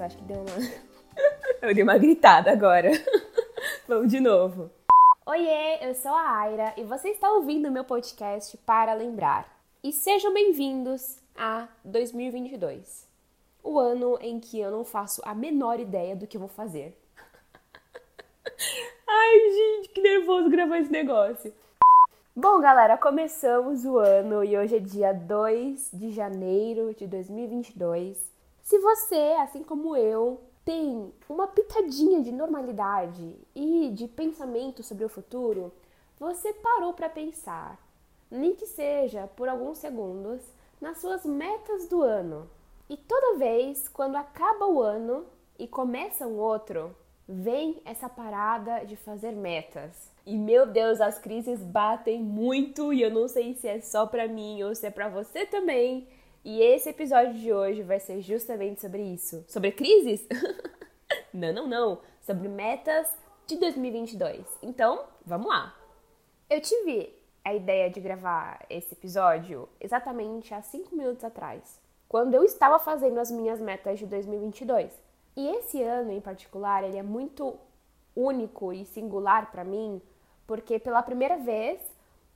Acho que deu uma. eu dei uma gritada agora. Vamos de novo. Oiê, eu sou a Aira e você está ouvindo meu podcast para lembrar. E sejam bem-vindos a 2022. O ano em que eu não faço a menor ideia do que vou fazer. Ai, gente, que nervoso gravar esse negócio. Bom, galera, começamos o ano e hoje é dia 2 de janeiro de 2022. Se você, assim como eu, tem uma pitadinha de normalidade e de pensamento sobre o futuro, você parou para pensar, nem que seja por alguns segundos, nas suas metas do ano. E toda vez quando acaba o ano e começa um outro, vem essa parada de fazer metas. E meu Deus, as crises batem muito e eu não sei se é só para mim ou se é para você também. E esse episódio de hoje vai ser justamente sobre isso. Sobre crises? não, não, não. Sobre metas de 2022. Então, vamos lá. Eu tive a ideia de gravar esse episódio exatamente há 5 minutos atrás, quando eu estava fazendo as minhas metas de 2022. E esse ano em particular, ele é muito único e singular para mim, porque pela primeira vez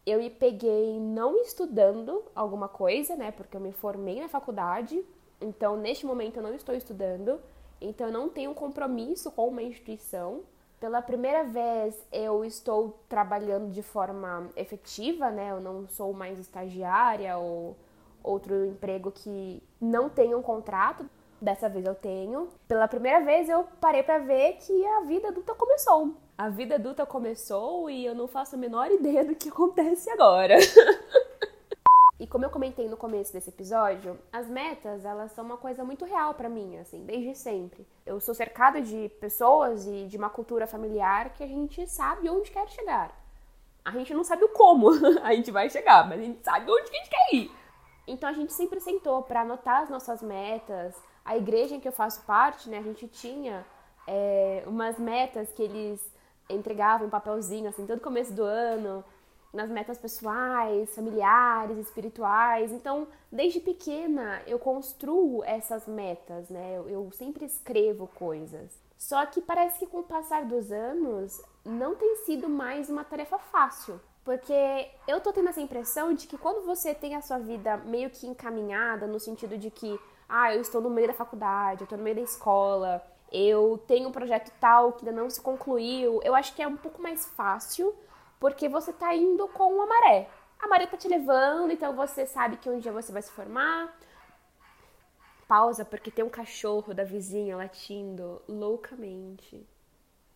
eu me peguei não estudando alguma coisa, né? Porque eu me formei na faculdade, então neste momento eu não estou estudando, então eu não tenho compromisso com uma instituição. Pela primeira vez eu estou trabalhando de forma efetiva, né? Eu não sou mais estagiária ou outro emprego que não tem um contrato. Dessa vez eu tenho. Pela primeira vez eu parei para ver que a vida adulta começou. A vida adulta começou e eu não faço a menor ideia do que acontece agora. e como eu comentei no começo desse episódio, as metas, elas são uma coisa muito real para mim, assim, desde sempre. Eu sou cercada de pessoas e de uma cultura familiar que a gente sabe onde quer chegar. A gente não sabe o como a gente vai chegar, mas a gente sabe onde que a gente quer ir. Então a gente sempre sentou para anotar as nossas metas, a igreja em que eu faço parte, né, a gente tinha é, umas metas que eles entregavam um papelzinho, assim, todo começo do ano, nas metas pessoais, familiares, espirituais. Então, desde pequena, eu construo essas metas, né? Eu, eu sempre escrevo coisas. Só que parece que com o passar dos anos, não tem sido mais uma tarefa fácil. Porque eu tô tendo essa impressão de que quando você tem a sua vida meio que encaminhada, no sentido de que ah, eu estou no meio da faculdade, eu estou no meio da escola, eu tenho um projeto tal que ainda não se concluiu. Eu acho que é um pouco mais fácil, porque você está indo com a maré. A maré está te levando, então você sabe que um dia você vai se formar. Pausa, porque tem um cachorro da vizinha latindo loucamente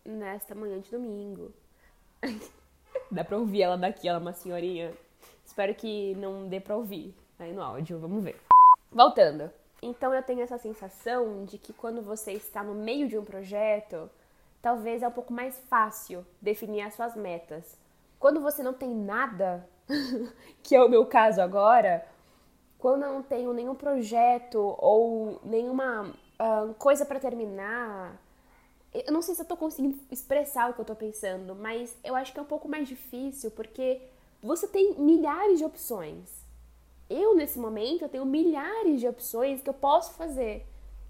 nesta manhã de domingo. Dá pra ouvir ela daqui, ela é uma senhorinha. Espero que não dê pra ouvir aí no áudio, vamos ver. Voltando. Então eu tenho essa sensação de que quando você está no meio de um projeto, talvez é um pouco mais fácil definir as suas metas. Quando você não tem nada, que é o meu caso agora, quando eu não tenho nenhum projeto ou nenhuma uh, coisa para terminar, eu não sei se eu tô conseguindo expressar o que eu tô pensando, mas eu acho que é um pouco mais difícil porque você tem milhares de opções eu nesse momento eu tenho milhares de opções que eu posso fazer,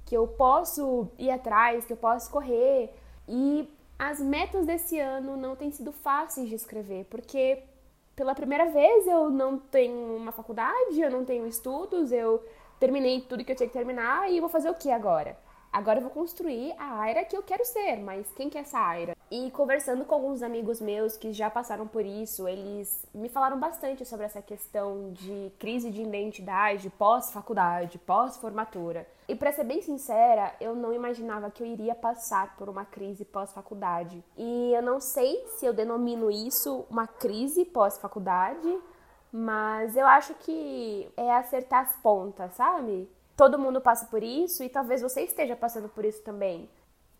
que eu posso ir atrás, que eu posso correr. E as metas desse ano não têm sido fáceis de escrever, porque pela primeira vez eu não tenho uma faculdade, eu não tenho estudos, eu terminei tudo que eu tinha que terminar e vou fazer o que agora? Agora eu vou construir a Aira que eu quero ser, mas quem que é essa Aira? E conversando com alguns amigos meus que já passaram por isso, eles me falaram bastante sobre essa questão de crise de identidade pós-faculdade, pós-formatura. E para ser bem sincera, eu não imaginava que eu iria passar por uma crise pós-faculdade. E eu não sei se eu denomino isso uma crise pós-faculdade, mas eu acho que é acertar as pontas, sabe? todo mundo passa por isso e talvez você esteja passando por isso também.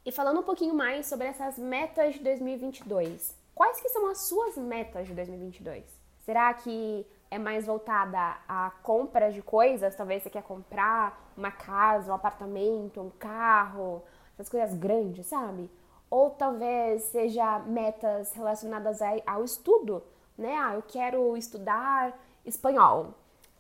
E falando um pouquinho mais sobre essas metas de 2022. Quais que são as suas metas de 2022? Será que é mais voltada a compras de coisas? Talvez você quer comprar uma casa, um apartamento, um carro, essas coisas grandes, sabe? Ou talvez seja metas relacionadas ao estudo, né? Ah, eu quero estudar espanhol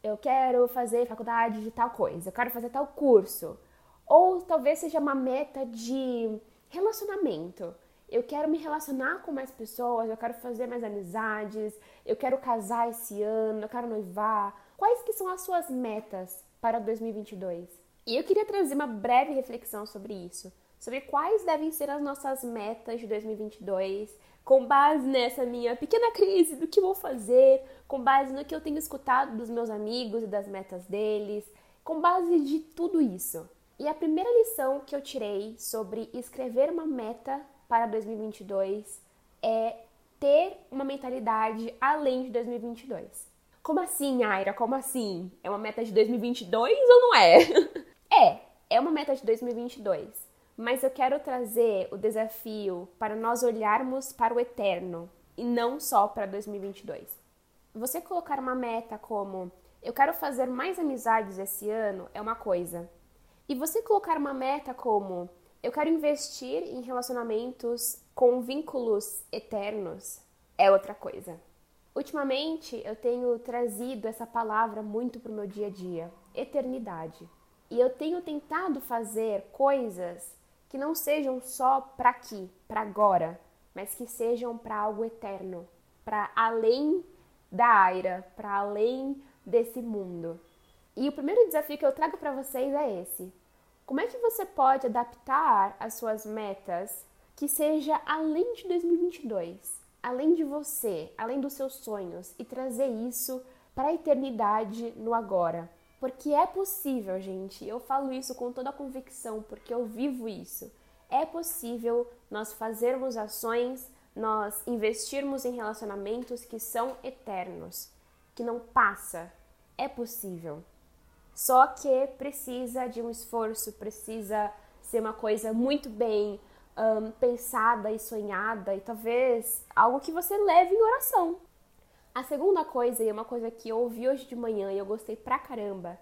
eu quero fazer faculdade de tal coisa, eu quero fazer tal curso. Ou talvez seja uma meta de relacionamento. Eu quero me relacionar com mais pessoas, eu quero fazer mais amizades, eu quero casar esse ano, eu quero noivar. Quais que são as suas metas para 2022? E eu queria trazer uma breve reflexão sobre isso, sobre quais devem ser as nossas metas de 2022, com base nessa minha pequena crise do que vou fazer, com base no que eu tenho escutado dos meus amigos e das metas deles, com base de tudo isso. E a primeira lição que eu tirei sobre escrever uma meta para 2022 é ter uma mentalidade além de 2022. Como assim, Aira? Como assim? É uma meta de 2022 ou não é? é, é uma meta de 2022. Mas eu quero trazer o desafio para nós olharmos para o eterno e não só para 2022. Você colocar uma meta como eu quero fazer mais amizades esse ano é uma coisa. E você colocar uma meta como eu quero investir em relacionamentos com vínculos eternos é outra coisa. Ultimamente eu tenho trazido essa palavra muito para o meu dia a dia, eternidade. E eu tenho tentado fazer coisas que não sejam só para aqui, para agora, mas que sejam para algo eterno, para além da Aira, para além desse mundo. E o primeiro desafio que eu trago para vocês é esse: como é que você pode adaptar as suas metas que seja além de 2022, além de você, além dos seus sonhos e trazer isso para a eternidade no agora? Porque é possível, gente. Eu falo isso com toda a convicção, porque eu vivo isso. É possível nós fazermos ações, nós investirmos em relacionamentos que são eternos, que não passa. É possível. Só que precisa de um esforço, precisa ser uma coisa muito bem um, pensada e sonhada e talvez algo que você leve em oração. A segunda coisa, e é uma coisa que eu ouvi hoje de manhã e eu gostei pra caramba,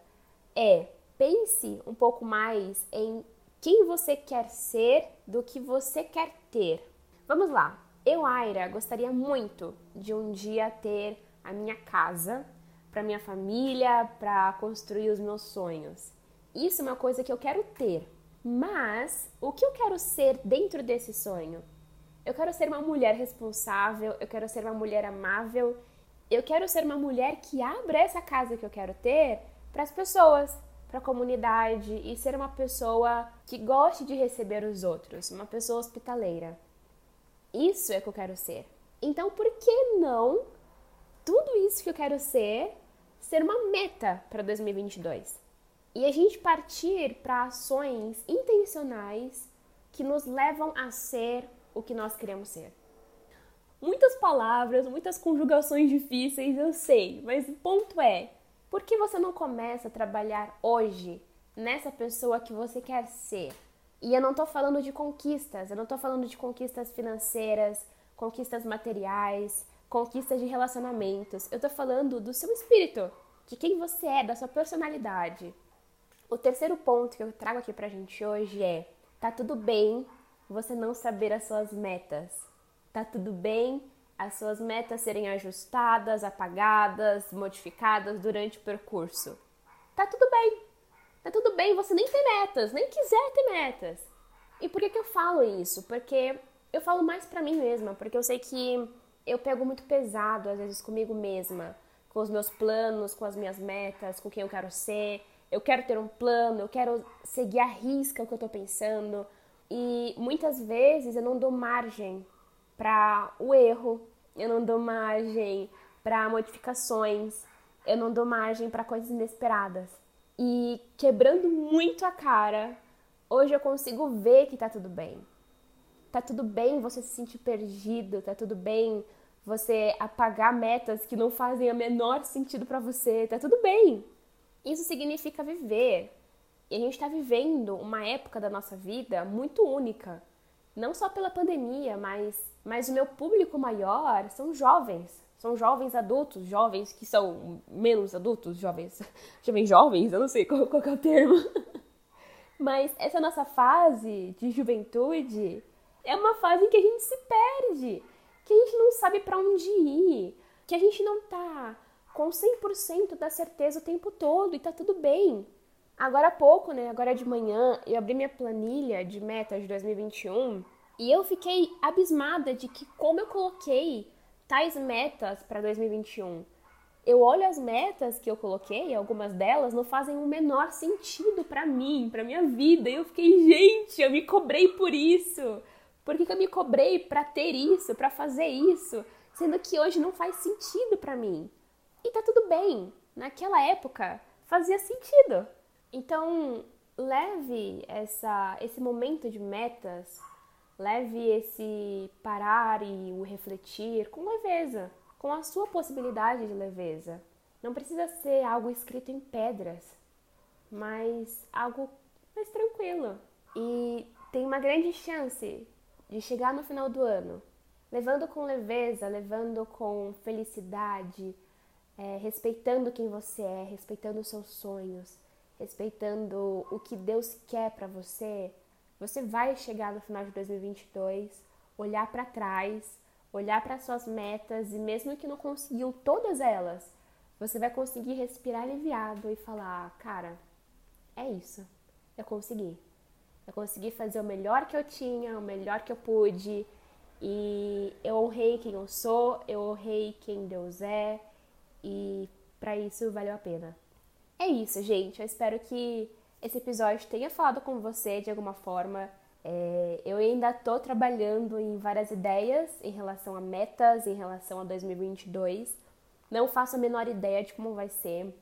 é pense um pouco mais em quem você quer ser do que você quer ter. Vamos lá. Eu, Aira, gostaria muito de um dia ter a minha casa, para minha família, para construir os meus sonhos. Isso é uma coisa que eu quero ter. Mas o que eu quero ser dentro desse sonho? Eu quero ser uma mulher responsável, eu quero ser uma mulher amável, eu quero ser uma mulher que abra essa casa que eu quero ter para as pessoas, para a comunidade e ser uma pessoa que goste de receber os outros, uma pessoa hospitaleira. Isso é que eu quero ser. Então, por que não tudo isso que eu quero ser ser uma meta para 2022. E a gente partir para ações intencionais que nos levam a ser o que nós queremos ser. Muitas palavras, muitas conjugações difíceis, eu sei, mas o ponto é: por que você não começa a trabalhar hoje nessa pessoa que você quer ser? E eu não tô falando de conquistas, eu não tô falando de conquistas financeiras, conquistas materiais, conquistas de relacionamentos. Eu tô falando do seu espírito, de quem você é, da sua personalidade. O terceiro ponto que eu trago aqui pra gente hoje é: tá tudo bem você não saber as suas metas. Tá tudo bem as suas metas serem ajustadas, apagadas, modificadas durante o percurso. Tá tudo bem. Tá tudo bem você nem ter metas, nem quiser ter metas. E por que, que eu falo isso? Porque eu falo mais pra mim mesma, porque eu sei que eu pego muito pesado às vezes comigo mesma, com os meus planos, com as minhas metas, com quem eu quero ser. Eu quero ter um plano, eu quero seguir a risca o que eu tô pensando. E muitas vezes eu não dou margem para o erro, eu não dou margem para modificações, eu não dou margem para coisas inesperadas. E quebrando muito a cara, hoje eu consigo ver que tá tudo bem tá tudo bem você se sentir perdido, tá tudo bem você apagar metas que não fazem o menor sentido para você, tá tudo bem. Isso significa viver. E a gente está vivendo uma época da nossa vida muito única. Não só pela pandemia, mas, mas o meu público maior são jovens. São jovens adultos, jovens que são menos adultos, jovens. Jovens jovens, eu não sei qual, qual é o termo. Mas essa nossa fase de juventude é uma fase em que a gente se perde, que a gente não sabe para onde ir, que a gente não tá com 100% da certeza o tempo todo e tá tudo bem. Agora há pouco, né? Agora de manhã, eu abri minha planilha de metas de 2021 e eu fiquei abismada de que como eu coloquei tais metas para 2021. Eu olho as metas que eu coloquei, algumas delas não fazem o menor sentido para mim, para minha vida. E eu fiquei, gente, eu me cobrei por isso. Por que, que eu me cobrei para ter isso, para fazer isso, sendo que hoje não faz sentido para mim? E tá tudo bem. Naquela época fazia sentido. Então, leve essa, esse momento de metas, leve esse parar e o refletir com leveza com a sua possibilidade de leveza. Não precisa ser algo escrito em pedras, mas algo mais tranquilo. E tem uma grande chance de chegar no final do ano levando com leveza, levando com felicidade, é, respeitando quem você é, respeitando os seus sonhos, respeitando o que Deus quer para você. Você vai chegar no final de 2022, olhar para trás olhar para suas metas e mesmo que não conseguiu todas elas, você vai conseguir respirar aliviado e falar, cara, é isso. Eu consegui. Eu consegui fazer o melhor que eu tinha, o melhor que eu pude. E eu honrei quem eu sou, eu honrei quem Deus é. E para isso valeu a pena. É isso, gente. Eu espero que esse episódio tenha falado com você de alguma forma. É, eu ainda estou trabalhando em várias ideias em relação a metas, em relação a 2022. Não faço a menor ideia de como vai ser.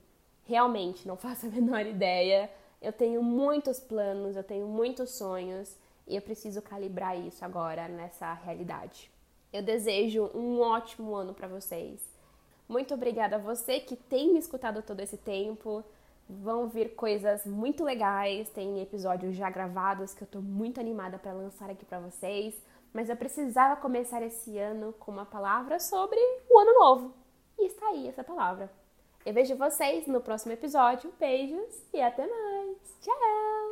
Realmente, não faço a menor ideia. Eu tenho muitos planos, eu tenho muitos sonhos e eu preciso calibrar isso agora nessa realidade. Eu desejo um ótimo ano para vocês. Muito obrigada a você que tem me escutado todo esse tempo. Vão vir coisas muito legais, tem episódios já gravados que eu tô muito animada para lançar aqui para vocês, mas eu precisava começar esse ano com uma palavra sobre o ano novo. E está aí essa palavra. Eu vejo vocês no próximo episódio. Beijos e até mais. Tchau!